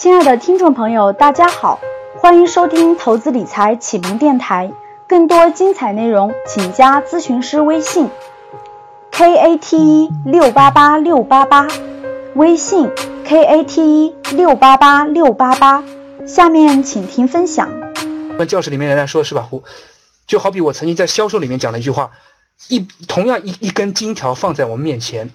亲爱的听众朋友，大家好，欢迎收听投资理财启蒙电台。更多精彩内容，请加咨询师微信：k a t e 六八八六八八，微信 k a t e 六八八六八八。下面请听分享。跟教室里面人来说是吧？我就好比我曾经在销售里面讲了一句话：一同样一一根金条放在我们面前。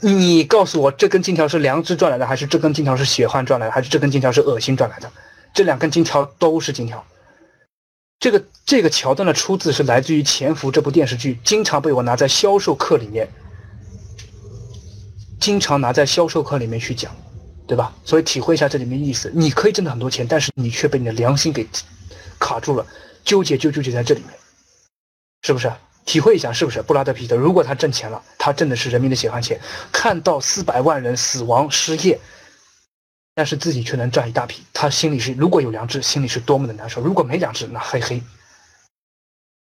你告诉我，这根金条是良知赚来的，还是这根金条是血汗赚来的，还是这根金条是恶心赚来的？这两根金条都是金条。这个这个桥段的出自是来自于《潜伏》这部电视剧，经常被我拿在销售课里面，经常拿在销售课里面去讲，对吧？所以体会一下这里面意思。你可以挣到很多钱，但是你却被你的良心给卡住了，纠结就纠结在这里面，是不是？体会一下是不是布拉德皮特？如果他挣钱了，他挣的是人民的血汗钱。看到四百万人死亡失业，但是自己却能赚一大笔，他心里是如果有良知，心里是多么的难受。如果没良知，那嘿嘿。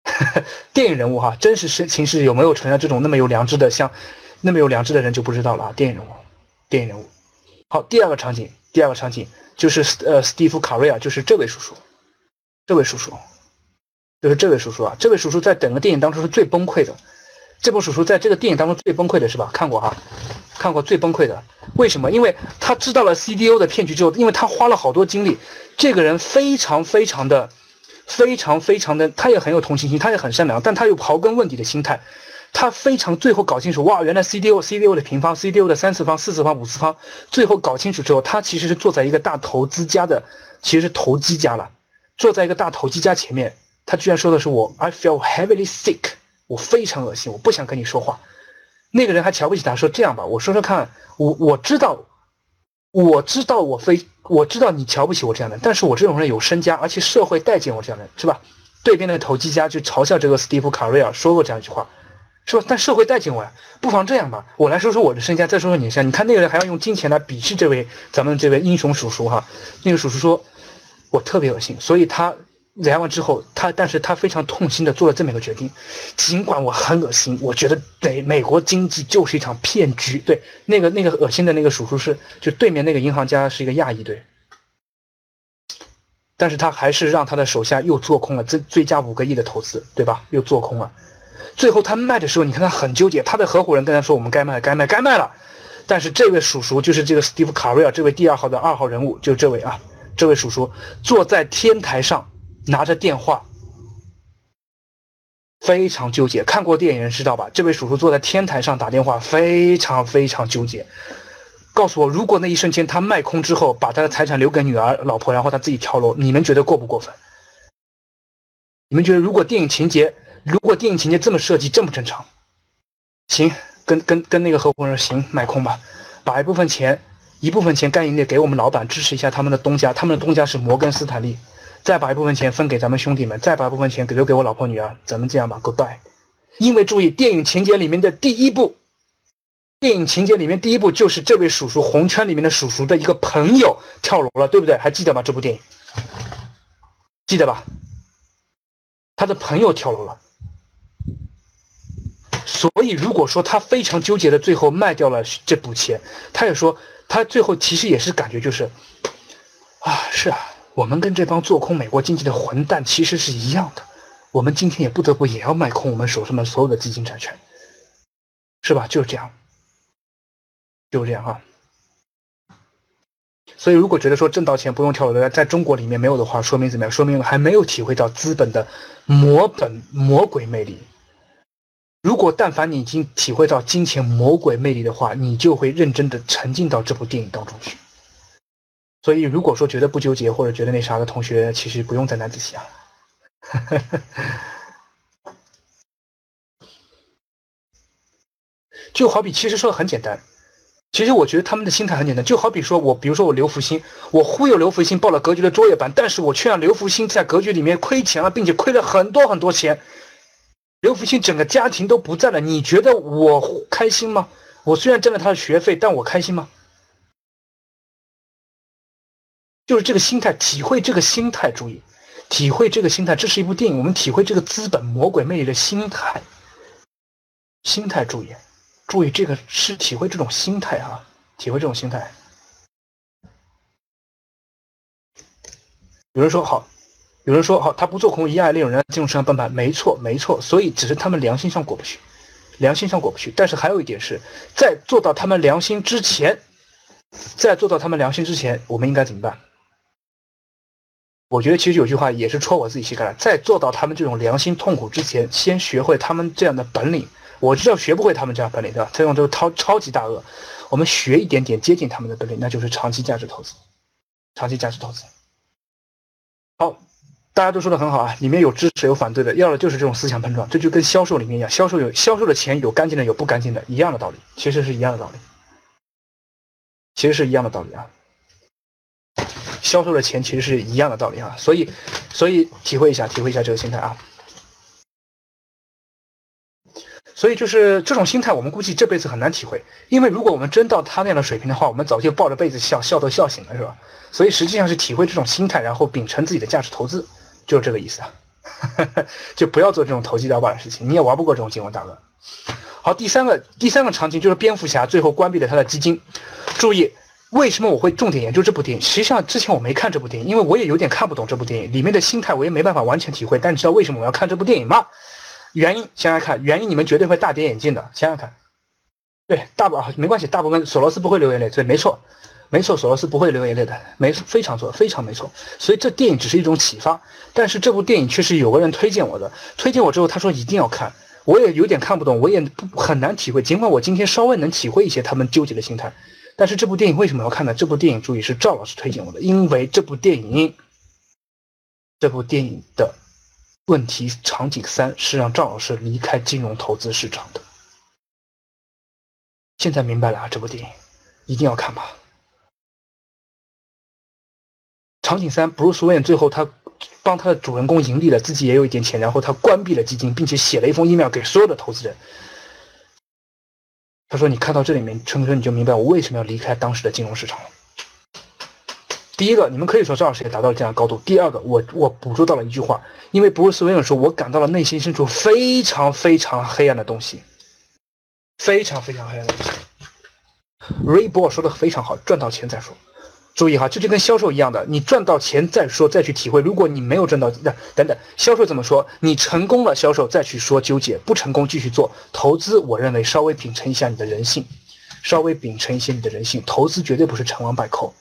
电影人物哈，真实实情是有没有存在这种那么有良知的，像那么有良知的人就不知道了啊。电影人物，电影人物。好，第二个场景，第二个场景就是呃，斯蒂夫卡瑞尔，就是这位叔叔，这位叔叔。就是这位叔叔啊，这位叔叔在整个电影当中是最崩溃的。这部叔叔在这个电影当中最崩溃的是吧？看过哈，看过最崩溃的。为什么？因为他知道了 CDO 的骗局之后，因为他花了好多精力。这个人非常非常的、非常非常的，他也很有同情心，他也很善良，但他有刨根问底的心态。他非常最后搞清楚，哇，原来 CDO、CDO 的平方、CDO 的三次方、四次方、五次方，最后搞清楚之后，他其实是坐在一个大投资家的，其实是投机家了，坐在一个大投机家前面。他居然说的是我，I feel heavily sick，我非常恶心，我不想跟你说话。那个人还瞧不起他，说这样吧，我说说看，我我知道，我知道我非我知道你瞧不起我这样的，但是我这种人有身家，而且社会待见我这样的，是吧？对边的投机家就嘲笑这个斯蒂夫卡瑞尔说过这样一句话，是吧？但社会待见我呀，不妨这样吧，我来说说我的身家，再说说你的身家。你看那个人还要用金钱来鄙视这位咱们这位英雄叔叔哈，那个叔叔说，我特别恶心，所以他。聊完之后，他但是他非常痛心的做了这么一个决定，尽管我很恶心，我觉得美美国经济就是一场骗局。对，那个那个恶心的那个叔叔是，就对面那个银行家是一个亚裔，对。但是他还是让他的手下又做空了最最加五个亿的投资，对吧？又做空了，最后他卖的时候，你看他很纠结，他的合伙人跟他说我们该卖该卖该卖了，但是这位叔叔就是这个史蒂夫卡瑞尔这位第二号的二号人物，就这位啊，这位叔叔坐在天台上。拿着电话，非常纠结。看过电影人知道吧？这位叔叔坐在天台上打电话，非常非常纠结。告诉我，如果那一瞬间他卖空之后，把他的财产留给女儿、老婆，然后他自己跳楼，你们觉得过不过分？你们觉得如果电影情节，如果电影情节这么设计，正不正常？行，跟跟跟那个合伙人行，卖空吧，把一部分钱，一部分钱干营业给我们老板，支持一下他们的东家，他们的东家是摩根斯坦利。再把一部分钱分给咱们兄弟们，再把一部分钱给留给我老婆女儿，咱们这样吧，Goodbye。因为注意，电影情节里面的第一部，电影情节里面第一部就是这位叔叔红圈里面的叔叔的一个朋友跳楼了，对不对？还记得吗？这部电影记得吧？他的朋友跳楼了，所以如果说他非常纠结的最后卖掉了这笔钱，他也说他最后其实也是感觉就是，啊，是啊。我们跟这帮做空美国经济的混蛋其实是一样的，我们今天也不得不也要卖空我们手上的所有的基金债券，是吧？就是这样，就是这样哈。所以，如果觉得说挣到钱不用跳楼的，在中国里面没有的话，说明怎么样？说明还没有体会到资本的魔本魔鬼魅力。如果但凡你已经体会到金钱魔鬼魅力的话，你就会认真的沉浸到这部电影当中去。所以，如果说觉得不纠结或者觉得那啥的同学，其实不用再难仔细啊。就好比，其实说的很简单。其实我觉得他们的心态很简单。就好比说我，比如说我刘福星，我忽悠刘福星报了格局的作业班，但是我却让刘福星在格局里面亏钱了，并且亏了很多很多钱。刘福星整个家庭都不在了，你觉得我开心吗？我虽然挣了他的学费，但我开心吗？就是这个心态，体会这个心态，注意，体会这个心态。这是一部电影，我们体会这个资本魔鬼魅力的心态。心态，注意，注意，这个是体会这种心态啊，体会这种心态。有人说好，有人说好，他不做空一样利用人进入市场崩盘，没错没错，所以只是他们良心上过不去，良心上过不去。但是还有一点是在做到他们良心之前，在做到他们良心之前，我们应该怎么办？我觉得其实有句话也是戳我自己膝盖，在做到他们这种良心痛苦之前，先学会他们这样的本领。我知道学不会他们这样本领，对吧？这种都是超超级大鳄，我们学一点点接近他们的本领，那就是长期价值投资。长期价值投资。好，大家都说的很好啊，里面有支持有反对的，要的就是这种思想碰撞。这就跟销售里面一样，销售有销售的钱有干净的有不干净的，一样的道理，其实是一样的道理，其实是一样的道理啊。销售的钱其实是一样的道理啊，所以，所以体会一下，体会一下这个心态啊。所以就是这种心态，我们估计这辈子很难体会，因为如果我们真到他那样的水平的话，我们早就抱着被子笑，笑都笑醒了，是吧？所以实际上是体会这种心态，然后秉承自己的价值投资，就是这个意思啊。就不要做这种投机倒把的事情，你也玩不过这种金融大鳄。好，第三个第三个场景就是蝙蝠侠最后关闭了他的基金，注意。为什么我会重点研究这部电影？实际上之前我没看这部电影，因为我也有点看不懂这部电影里面的心态，我也没办法完全体会。但你知道为什么我要看这部电影吗？原因想想看，原因你们绝对会大跌眼镜的。想想看，对，大部啊没关系，大部分索罗斯不会流眼泪，对，没错，没错，索罗斯不会流眼泪的，没错非常错，非常没错。所以这电影只是一种启发，但是这部电影确实有个人推荐我的，推荐我之后他说一定要看，我也有点看不懂，我也不很难体会。尽管我今天稍微能体会一些他们纠结的心态。但是这部电影为什么要看呢？这部电影注意是赵老师推荐我的，因为这部电影，这部电影的问题场景三是让赵老师离开金融投资市场的。现在明白了啊，这部电影一定要看吧。场景三，布鲁斯韦恩最后他帮他的主人公盈利了，自己也有一点钱，然后他关闭了基金，并且写了一封 email 给所有的投资人。他说：“你看到这里面，陈哥你就明白我为什么要离开当时的金融市场了。第一个，你们可以说赵老师也达到了这样的高度。第二个，我我捕捉到了一句话，因为不是斯韦恩说，我感到了内心深处非常非常黑暗的东西，非常非常黑暗的东西。Ray 博尔说的非常好，赚到钱再说。”注意哈，这就跟销售一样的，你赚到钱再说，再去体会。如果你没有赚到，那等等，销售怎么说？你成功了，销售再去说纠结；不成功，继续做投资。我认为稍微秉承一下你的人性，稍微秉承一些你的人性。投资绝对不是成王败寇，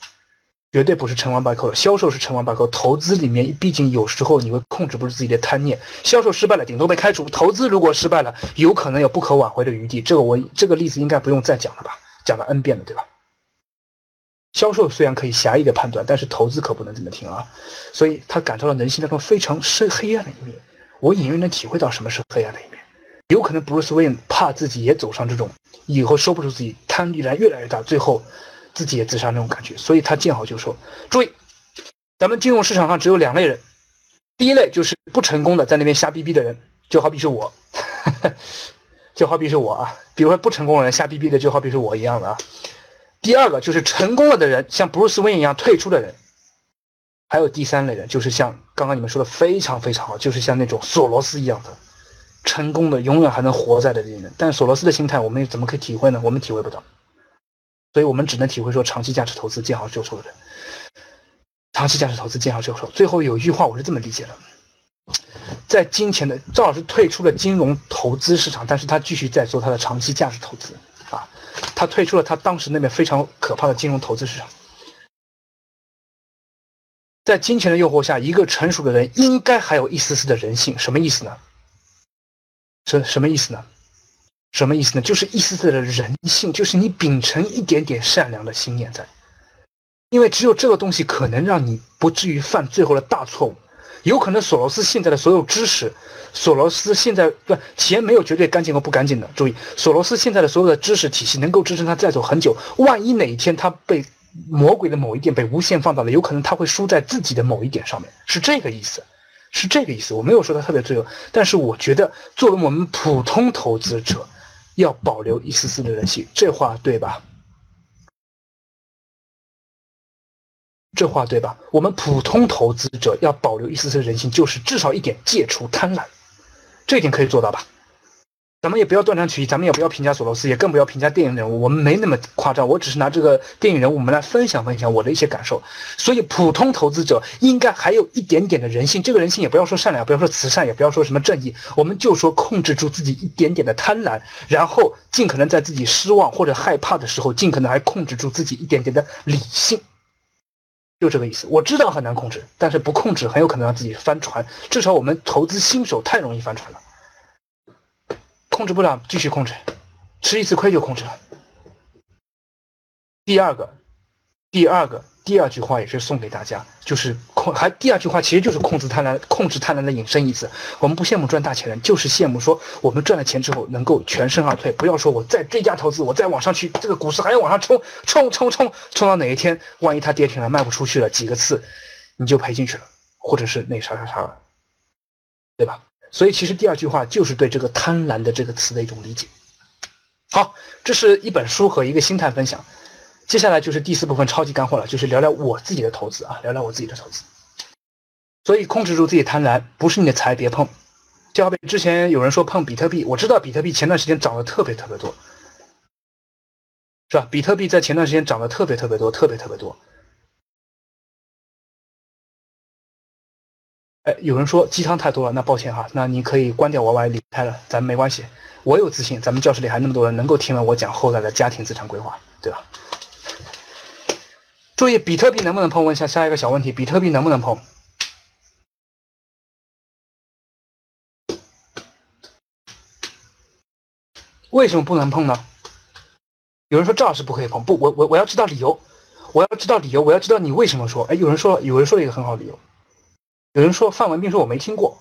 绝对不是成王败寇。销售是成王败寇，投资里面毕竟有时候你会控制不住自己的贪念。销售失败了，顶多被开除；投资如果失败了，有可能有不可挽回的余地。这个我这个例子应该不用再讲了吧？讲了 N 遍了，对吧？销售虽然可以狭义的判断，但是投资可不能这么听啊！所以他感受到人性当中非常深黑暗的一面。我隐约能体会到什么是黑暗的一面。有可能布鲁斯韦恩怕自己也走上这种以后收不住自己，贪欲然越来越大，最后自己也自杀那种感觉。所以他见好就收。注意，咱们金融市场上只有两类人，第一类就是不成功的，在那边瞎逼逼的人，就好比是我，就好比是我啊。比如说不成功的人瞎逼逼的，就好比是我一样的啊。第二个就是成功了的人，像 Bruce Wayne 一样退出的人，还有第三类人，就是像刚刚你们说的非常非常好，就是像那种索罗斯一样的成功的，永远还能活在的这些人。但索罗斯的心态，我们怎么可以体会呢？我们体会不到，所以我们只能体会说长期价值投资见好就收的人，长期价值投资见好就收。最后有一句话，我是这么理解的：在金钱的赵老师退出了金融投资市场，但是他继续在做他的长期价值投资。他退出了他当时那边非常可怕的金融投资市场，在金钱的诱惑下，一个成熟的人应该还有一丝丝的人性。什么意思呢？什什么意思呢？什么意思呢？就是一丝丝的人性，就是你秉承一点点善良的心念在，因为只有这个东西可能让你不至于犯最后的大错误。有可能索罗斯现在的所有知识，索罗斯现在不钱没有绝对干净和不干净的。注意，索罗斯现在的所有的知识体系能够支撑他再走很久。万一哪一天他被魔鬼的某一点被无限放大了，有可能他会输在自己的某一点上面，是这个意思，是这个意思。我没有说他特别罪恶，但是我觉得作为我们普通投资者，要保留一丝丝的人性，这话对吧？这话对吧？我们普通投资者要保留一丝丝人性，就是至少一点戒除贪婪，这一点可以做到吧？咱们也不要断章取义，咱们也不要评价索罗斯，也更不要评价电影人物。我们没那么夸张，我只是拿这个电影人物，我们来分享分享我的一些感受。所以，普通投资者应该还有一点点的人性。这个人性也不要说善良，不要说慈善，也不要说什么正义，我们就说控制住自己一点点的贪婪，然后尽可能在自己失望或者害怕的时候，尽可能还控制住自己一点点的理性。就这个意思。我知道很难控制，但是不控制很有可能让自己翻船。至少我们投资新手太容易翻船了。控制不了，继续控制，吃一次亏就控制了。第二个，第二个，第二句话也是送给大家，就是控，还第二句话其实就是控制贪婪，控制贪婪的引申意思。我们不羡慕赚大钱人，就是羡慕说我们赚了钱之后能够全身而退。不要说我再追加投资，我再往上去，这个股市还要往上冲，冲冲冲，冲到哪一天，万一它跌停了，卖不出去了，几个次你就赔进去了，或者是那啥啥啥，对吧？所以，其实第二句话就是对这个“贪婪”的这个词的一种理解。好，这是一本书和一个心态分享。接下来就是第四部分超级干货了，就是聊聊我自己的投资啊，聊聊我自己的投资。所以，控制住自己贪婪，不是你的财别碰。就好比之前有人说碰比特币，我知道比特币前段时间涨得特别特别多，是吧？比特币在前段时间涨得特别特别多，特别特别多。哎有人说鸡汤太多了，那抱歉哈，那你可以关掉 YY 离开了，咱没关系。我有自信，咱们教室里还那么多人能够听完我讲后来的家庭资产规划，对吧？注意，比特币能不能碰？问下下一个小问题，比特币能不能碰？为什么不能碰呢？有人说赵老师不可以碰，不，我我我要知道理由，我要知道理由，我要知道你为什么说。哎，有人说，有人说了一个很好的理由。有人说范文斌说我没听过，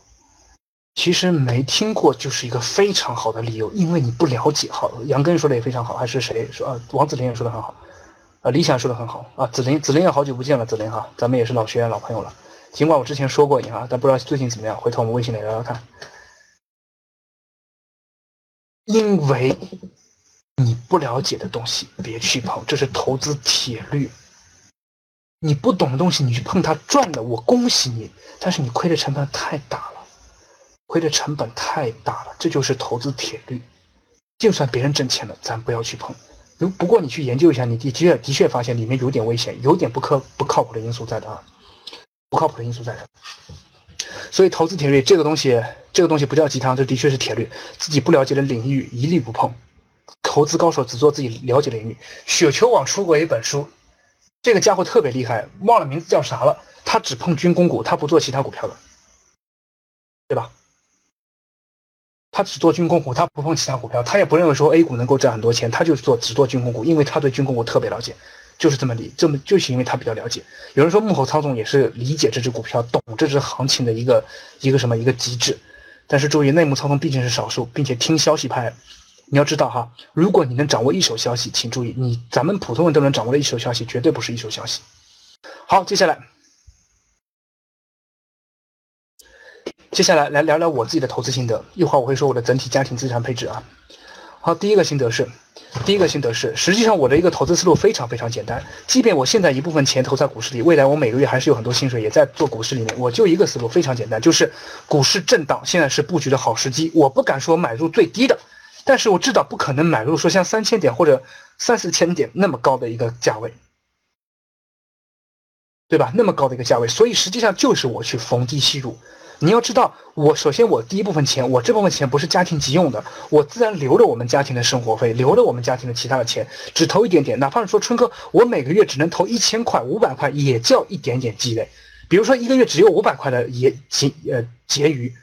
其实没听过就是一个非常好的理由，因为你不了解。好，杨根说的也非常好，还是谁说啊？王子林也说的很好，啊，理想说的很好啊。子林，子林也好久不见了，子林哈，咱们也是老学员、老朋友了。尽管我之前说过你哈，但不知道最近怎么样，回头我们微信里聊聊看。因为你不了解的东西别去碰，这是投资铁律。你不懂的东西，你去碰它赚了，我恭喜你。但是你亏的成本太大了，亏的成本太大了，这就是投资铁律。就算别人挣钱了，咱不要去碰。如不过你去研究一下，你的确的确发现里面有点危险，有点不可不靠谱的因素在的啊，不靠谱的因素在的。所以投资铁律这个东西，这个东西不叫鸡汤，这的确是铁律。自己不了解的领域一律不碰。投资高手只做自己了解的领域。雪球网出过一本书。这个家伙特别厉害，忘了名字叫啥了。他只碰军工股，他不做其他股票的，对吧？他只做军工股，他不碰其他股票。他也不认为说 A 股能够赚很多钱，他就是做只做军工股，因为他对军工股特别了解，就是这么理，这么就是因为他比较了解。有人说幕后操纵也是理解这只股票、懂这只行情的一个一个什么一个机制，但是注意内幕操纵毕竟是少数，并且听消息派。你要知道哈，如果你能掌握一手消息，请注意，你咱们普通人都能掌握的一手消息，绝对不是一手消息。好，接下来，接下来来聊聊我自己的投资心得。一会儿我会说我的整体家庭资产配置啊。好，第一个心得是，第一个心得是，实际上我的一个投资思路非常非常简单。即便我现在一部分钱投在股市里，未来我每个月还是有很多薪水也在做股市里面，我就一个思路非常简单，就是股市震荡，现在是布局的好时机。我不敢说买入最低的。但是我知道不可能买入说像三千点或者三四千点那么高的一个价位，对吧？那么高的一个价位，所以实际上就是我去逢低吸入。你要知道，我首先我第一部分钱，我这部分钱不是家庭急用的，我自然留着我们家庭的生活费，留着我们家庭的其他的钱，只投一点点。哪怕是说春哥，我每个月只能投一千块、五百块，也叫一点点积累。比如说一个月只有五百块的也结呃结余。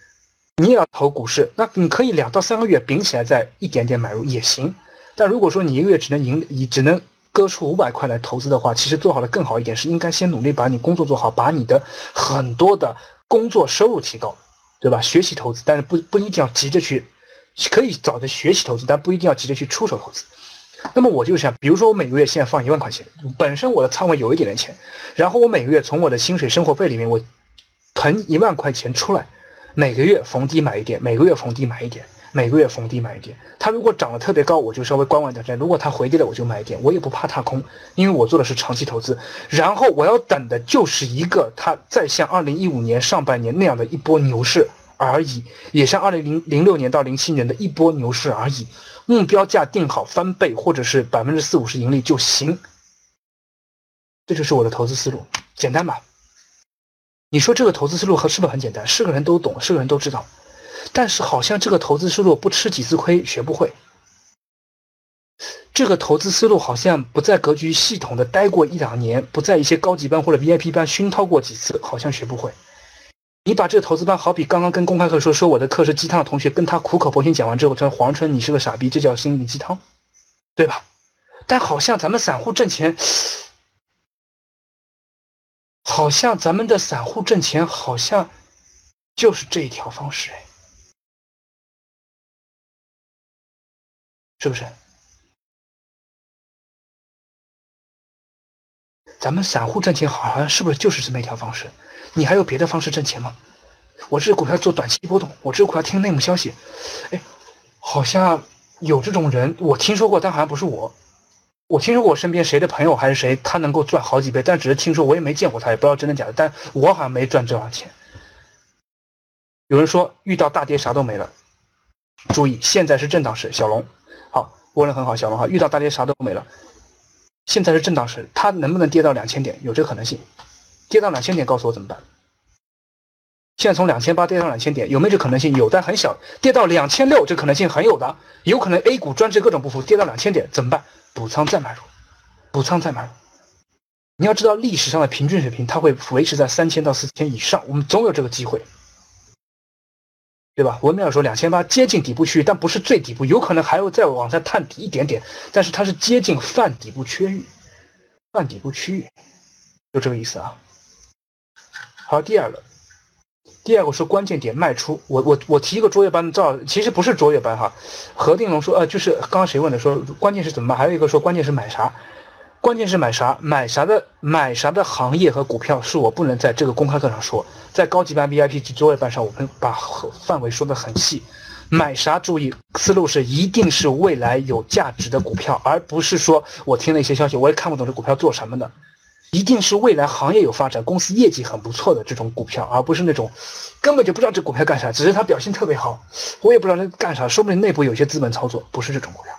你也要投股市，那你可以两到三个月顶起来再一点点买入也行。但如果说你一个月只能赢，你只能割出五百块来投资的话，其实做好的更好一点，是应该先努力把你工作做好，把你的很多的工作收入提高，对吧？学习投资，但是不不一定要急着去，可以找的学习投资，但不一定要急着去出手投资。那么我就想，比如说我每个月现在放一万块钱，本身我的仓位有一点点钱，然后我每个月从我的薪水生活费里面我腾一万块钱出来。每个月逢低买一点，每个月逢低买一点，每个月逢低买一点。它如果涨得特别高，我就稍微观望一段时间；如果它回跌了，我就买一点。我也不怕踏空，因为我做的是长期投资。然后我要等的就是一个它再像二零一五年上半年那样的一波牛市，而已，也像二零零零六年到零七年的一波牛市而已。目标价定好翻倍或者是百分之四五十盈利就行。这就是我的投资思路，简单吧？你说这个投资思路和是不是很简单？是个人都懂，是个人都知道。但是好像这个投资思路不吃几次亏学不会。这个投资思路好像不在格局系统的待过一两年，不在一些高级班或者 VIP 班熏陶过几次，好像学不会。你把这个投资班好比刚刚跟公开课说说我的课是鸡汤的同学，跟他苦口婆心讲完之后，说黄春你是个傻逼，这叫心灵鸡汤，对吧？但好像咱们散户挣钱，好像咱们的散户挣钱好像就是这一条方式，哎，是不是？咱们散户挣钱好像是不是就是这么一条方式？你还有别的方式挣钱吗？我这股票做短期波动，我这股票听内幕消息，哎，好像有这种人，我听说过，但好像不是我。我听说过我身边谁的朋友还是谁，他能够赚好几倍，但只是听说，我也没见过他，也不知道真的假的。但我好像没赚这少钱。有人说遇到大跌啥都没了，注意现在是震荡市。小龙，问的很好，小王哈，遇到大跌啥都没了。现在是震荡市，它能不能跌到两千点？有这个可能性。跌到两千点，告诉我怎么办？现在从两千八跌到两千点，有没有这可能性？有，但很小。跌到两千六，这可能性很有的。有可能 A 股专治各种不服，跌到两千点怎么办？补仓再买入，补仓再买入。你要知道历史上的平均水平，它会维持在三千到四千以上，我们总有这个机会，对吧？文淼说两千八接近底部区域，但不是最底部，有可能还会再往下探底一点点，但是它是接近泛底部区域，泛底部区域，就这个意思啊。好，第二个，第二个是关键点卖出。我我我提一个卓越班的，赵其实不是卓越班哈。何定龙说，呃，就是刚刚谁问的说，关键是怎么办？还有一个说，关键是买啥？关键是买啥？买啥的买啥的行业和股票是我不能在这个公开课上说，在高级班 VIP 及卓越班上，我们把范围说的很细。买啥？注意思路是一定是未来有价值的股票，而不是说我听了一些消息，我也看不懂这股票做什么的。一定是未来行业有发展、公司业绩很不错的这种股票，而不是那种根本就不知道这股票干啥，只是它表现特别好，我也不知道它干啥，说不定内部有些资本操作，不是这种股票。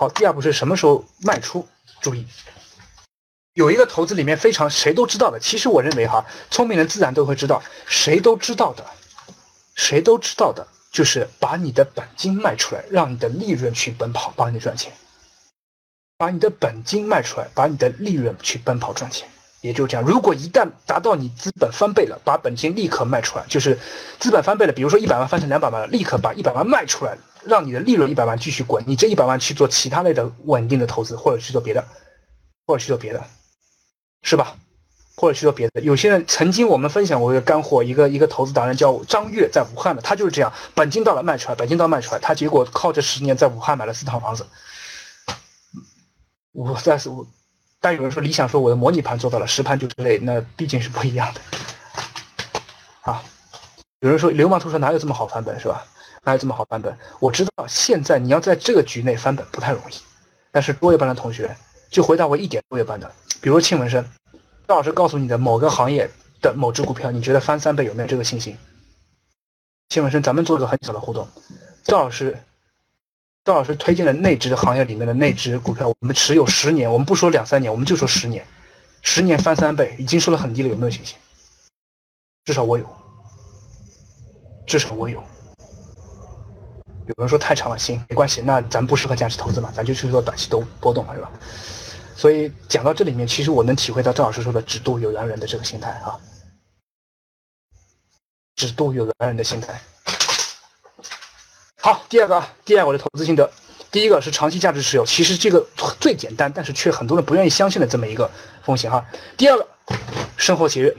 好，第二步是什么时候卖出？注意，有一个投资里面非常谁都知道的，其实我认为哈，聪明人自然都会知道，谁都知道的，谁都知道的就是把你的本金卖出来，让你的利润去奔跑，帮你赚钱。把你的本金卖出来，把你的利润去奔跑赚钱，也就这样。如果一旦达到你资本翻倍了，把本金立刻卖出来，就是资本翻倍了。比如说一百万翻成两百万了，立刻把一百万卖出来，让你的利润一百万继续滚。你这一百万去做其他类的稳定的投资，或者去做别的，或者去做别的，是吧？或者去做别的。有些人曾经我们分享过一个干货，一个一个投资达人叫张悦，在武汉的，他就是这样，本金到了卖出来，本金到卖出来，他结果靠这十年在武汉买了四套房子。我但是我，但有人说理想说我的模拟盘做到了实盘就是累，那毕竟是不一样的。啊，有人说流氓图说哪有这么好翻本是吧？哪有这么好翻本？我知道现在你要在这个局内翻本不太容易，但是多月班的同学就回答我一点多月班的，比如庆文生，赵老师告诉你的某个行业的某只股票，你觉得翻三倍有没有这个信心？庆文生，咱们做个很小的互动，赵老师。赵老师推荐的那只行业里面的那支股票，我们持有十年，我们不说两三年，我们就说十年，十年翻三倍，已经说的很低了，有没有信心？至少我有，至少我有。有人说太长了，行，没关系，那咱不适合价值投资嘛，咱就去做短期都波动嘛，是吧？所以讲到这里面，其实我能体会到赵老师说的“只渡有缘人”的这个心态啊，“只渡有缘人”的心态。好，第二个，第二我的投资心得，第一个是长期价值持有，其实这个最简单，但是却很多人不愿意相信的这么一个风险哈。第二个，生活节约，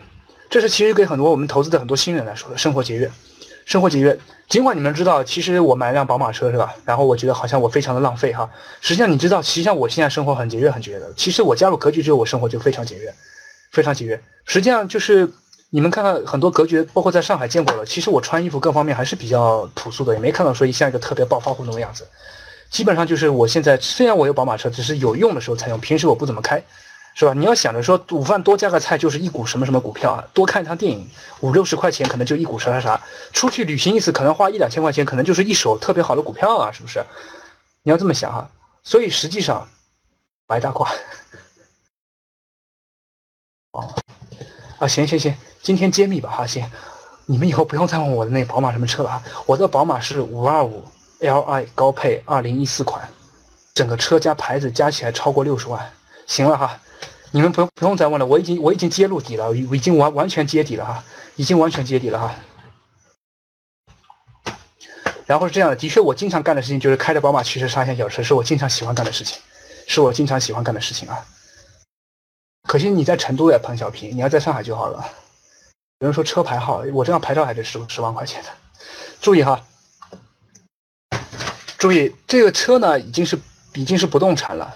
这是其实给很多我们投资的很多新人来说的，生活节约，生活节约。尽管你们知道，其实我买辆宝马车是吧？然后我觉得好像我非常的浪费哈。实际上你知道，实际上我现在生活很节约，很节约的。其实我加入格局之后，我生活就非常节约，非常节约。实际上就是。你们看到很多格局，包括在上海见过了。其实我穿衣服各方面还是比较朴素的，也没看到说像一个特别暴发户那种样子。基本上就是我现在虽然我有宝马车，只是有用的时候才用，平时我不怎么开。实是吧？你要想着说午饭多加个菜就是一股什么什么股票啊，多看一场电影五六十块钱可能就一股啥啥啥，出去旅行一次可能花一两千块钱，可能就是一手特别好的股票啊，是不是？你要这么想哈，所以实际上白大褂。哦，啊行行行，今天揭秘吧哈，行，你们以后不用再问我的那宝马什么车了啊，我的宝马是五二五 Li 高配二零一四款，整个车加牌子加起来超过六十万，行了哈，你们不用不用再问了，我已经我已经揭露底了，我已经完完全揭底了哈，已经完全揭底了哈。然后是这样的，的确我经常干的事情就是开着宝马驱车杀一下小车，是我经常喜欢干的事情，是我经常喜欢干的事情啊。可惜你在成都呀，彭小平，你要在上海就好了。有人说车牌号，我这样牌照还得十十万块钱的。注意哈，注意这个车呢，已经是已经是不动产了，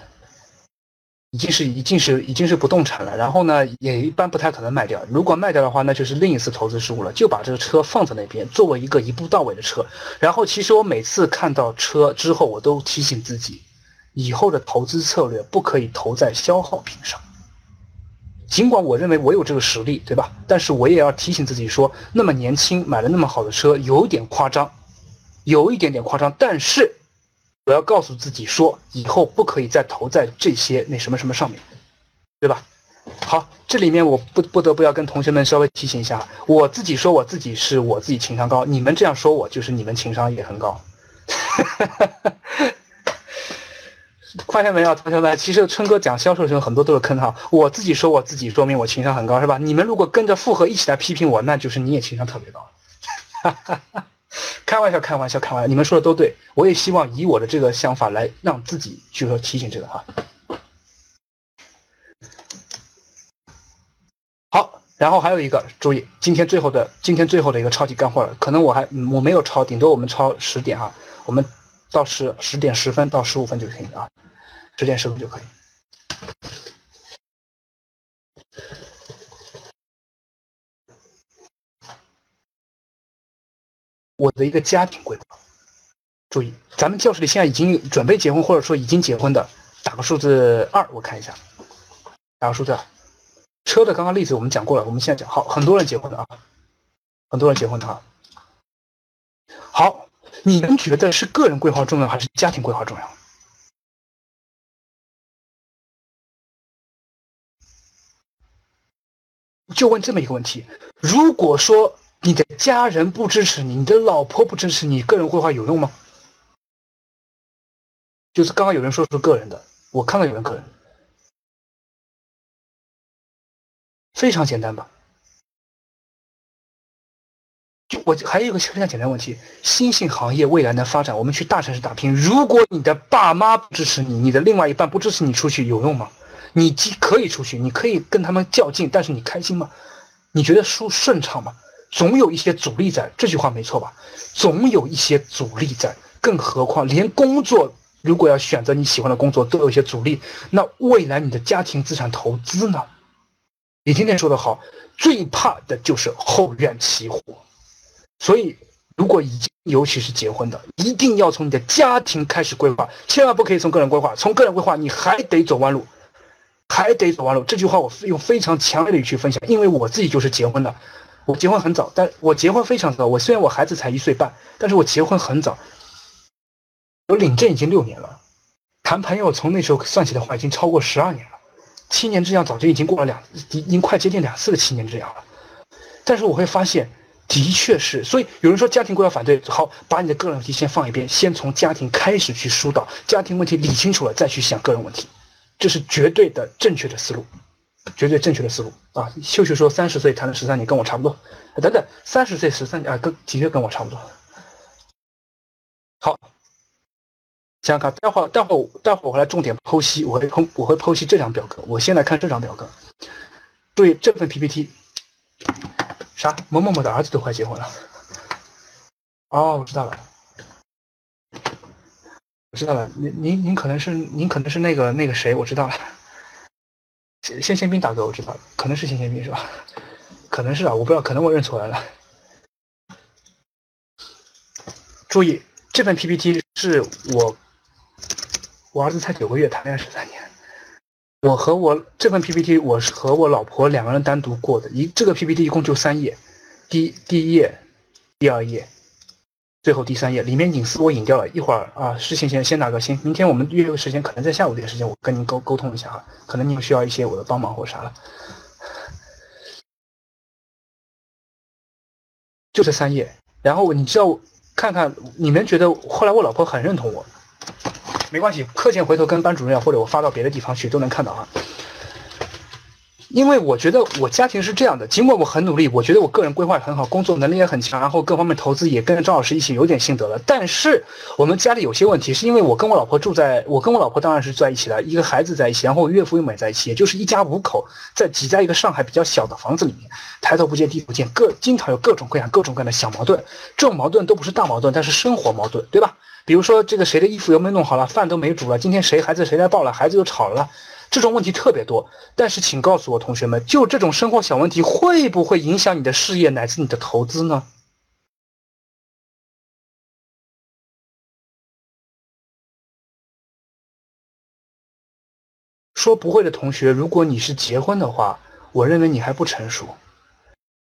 已经是已经是已经是不动产了。然后呢，也一般不太可能卖掉。如果卖掉的话，那就是另一次投资失误了。就把这个车放在那边，作为一个一步到位的车。然后，其实我每次看到车之后，我都提醒自己，以后的投资策略不可以投在消耗品上。尽管我认为我有这个实力，对吧？但是我也要提醒自己说，那么年轻买了那么好的车，有点夸张，有一点点夸张。但是我要告诉自己说，以后不可以再投在这些那什么什么上面，对吧？好，这里面我不不得不要跟同学们稍微提醒一下，我自己说我自己是我自己情商高，你们这样说我就是你们情商也很高。发现没有，同学们？其实春哥讲销售的时候，很多都是坑哈。我自己说我自己，说明我情商很高，是吧？你们如果跟着附和一起来批评我，那就是你也情商特别高。开玩笑，开玩笑，开玩笑。你们说的都对，我也希望以我的这个想法来让自己，就说提醒这个哈。好，然后还有一个，注意，今天最后的今天最后的一个超级干货了，可能我还我没有超，顶多我们超十点哈，我们到十十点十分到十五分就可以啊。十点十分就可以。我的一个家庭规划，注意，咱们教室里现在已经准备结婚或者说已经结婚的，打个数字二，我看一下，打个数字二。车的刚刚例子我们讲过了，我们现在讲好，很多人结婚的啊，很多人结婚的啊。好，你们觉得是个人规划重要还是家庭规划重要？就问这么一个问题：如果说你的家人不支持你，你的老婆不支持你，个人规划有用吗？就是刚刚有人说是个人的，我看到有人个人，非常简单吧？就我还有一个非常简单问题：新兴行业未来的发展，我们去大城市打拼，如果你的爸妈不支持你，你的另外一半不支持你出去，有用吗？你既可以出去，你可以跟他们较劲，但是你开心吗？你觉得舒顺畅吗？总有一些阻力在，这句话没错吧？总有一些阻力在，更何况连工作，如果要选择你喜欢的工作，都有一些阻力，那未来你的家庭资产投资呢？李天天说的好，最怕的就是后院起火。所以，如果已经尤其是结婚的，一定要从你的家庭开始规划，千万不可以从个人规划，从个人规划你还得走弯路。还得走弯路，这句话我用非常强烈的语气分享，因为我自己就是结婚的，我结婚很早，但我结婚非常早。我虽然我孩子才一岁半，但是我结婚很早，我领证已经六年了，谈朋友从那时候算起的话，已经超过十二年了，七年之痒早就已经过了两，已经快接近两次的七年之痒了。但是我会发现，的确是，所以有人说家庭规划反对，好，把你的个人问题先放一边，先从家庭开始去疏导，家庭问题理清楚了，再去想个人问题。这是绝对的正确的思路，绝对正确的思路啊！秀秀说三十岁谈了十三年，跟我差不多。等等，三十岁十三啊，跟的确跟我差不多。好，想想看，待会儿待会儿待会儿我来重点剖析，我会剖我会剖析这张表格。我先来看这张表格，注意这份 PPT。啥？某某某的儿子都快结婚了。哦，我知道了。我知道了，您您您可能是您可能是那个那个谁，我知道了。先宪兵大哥，我知道，可能是先宪兵是吧？可能是啊，我不知道，可能我认错人了。注意，这份 PPT 是我我儿子才九个月，谈恋爱十三年，我和我这份 PPT 我是和我老婆两个人单独过的，一这个 PPT 一共就三页，第第一页，第二页，最后第三页，里面隐私我隐掉了。一会儿啊，事情先先打个先？明天我们约个时间，可能在下午这个时间，我跟您沟沟通一下哈，可能你需要一些我的帮忙或啥了。就这三页，然后你知道看看你们觉得，后来我老婆很认同我。没关系，课前回头跟班主任或者我发到别的地方去都能看到啊。因为我觉得我家庭是这样的，尽管我很努力，我觉得我个人规划很好，工作能力也很强，然后各方面投资也跟张老师一起有点心得了。但是我们家里有些问题，是因为我跟我老婆住在，我跟我老婆当然是在一起的，一个孩子在一起，然后岳父岳母也在一起，也就是一家五口在挤在一个上海比较小的房子里面，抬头不见低头见，各经常有各种各样各种各样的小矛盾，这种矛盾都不是大矛盾，但是生活矛盾，对吧？比如说，这个谁的衣服又没有弄好了，饭都没煮了，今天谁孩子谁来抱了，孩子又吵了，这种问题特别多。但是，请告诉我，同学们，就这种生活小问题，会不会影响你的事业乃至你的投资呢？说不会的同学，如果你是结婚的话，我认为你还不成熟；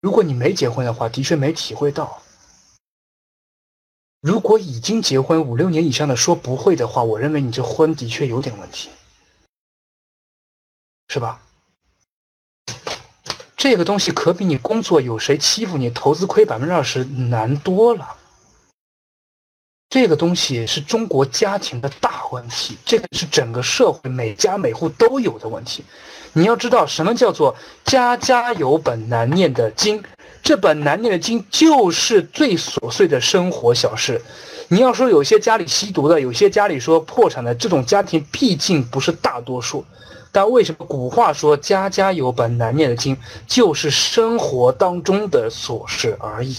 如果你没结婚的话，的确没体会到。如果已经结婚五六年以上的说不会的话，我认为你这婚的确有点问题，是吧？这个东西可比你工作有谁欺负你、投资亏百分之二十难多了。这个东西是中国家庭的大问题，这个是整个社会每家每户都有的问题。你要知道什么叫做家家有本难念的经。这本难念的经就是最琐碎的生活小事。你要说有些家里吸毒的，有些家里说破产的，这种家庭毕竟不是大多数。但为什么古话说家家有本难念的经，就是生活当中的琐事而已。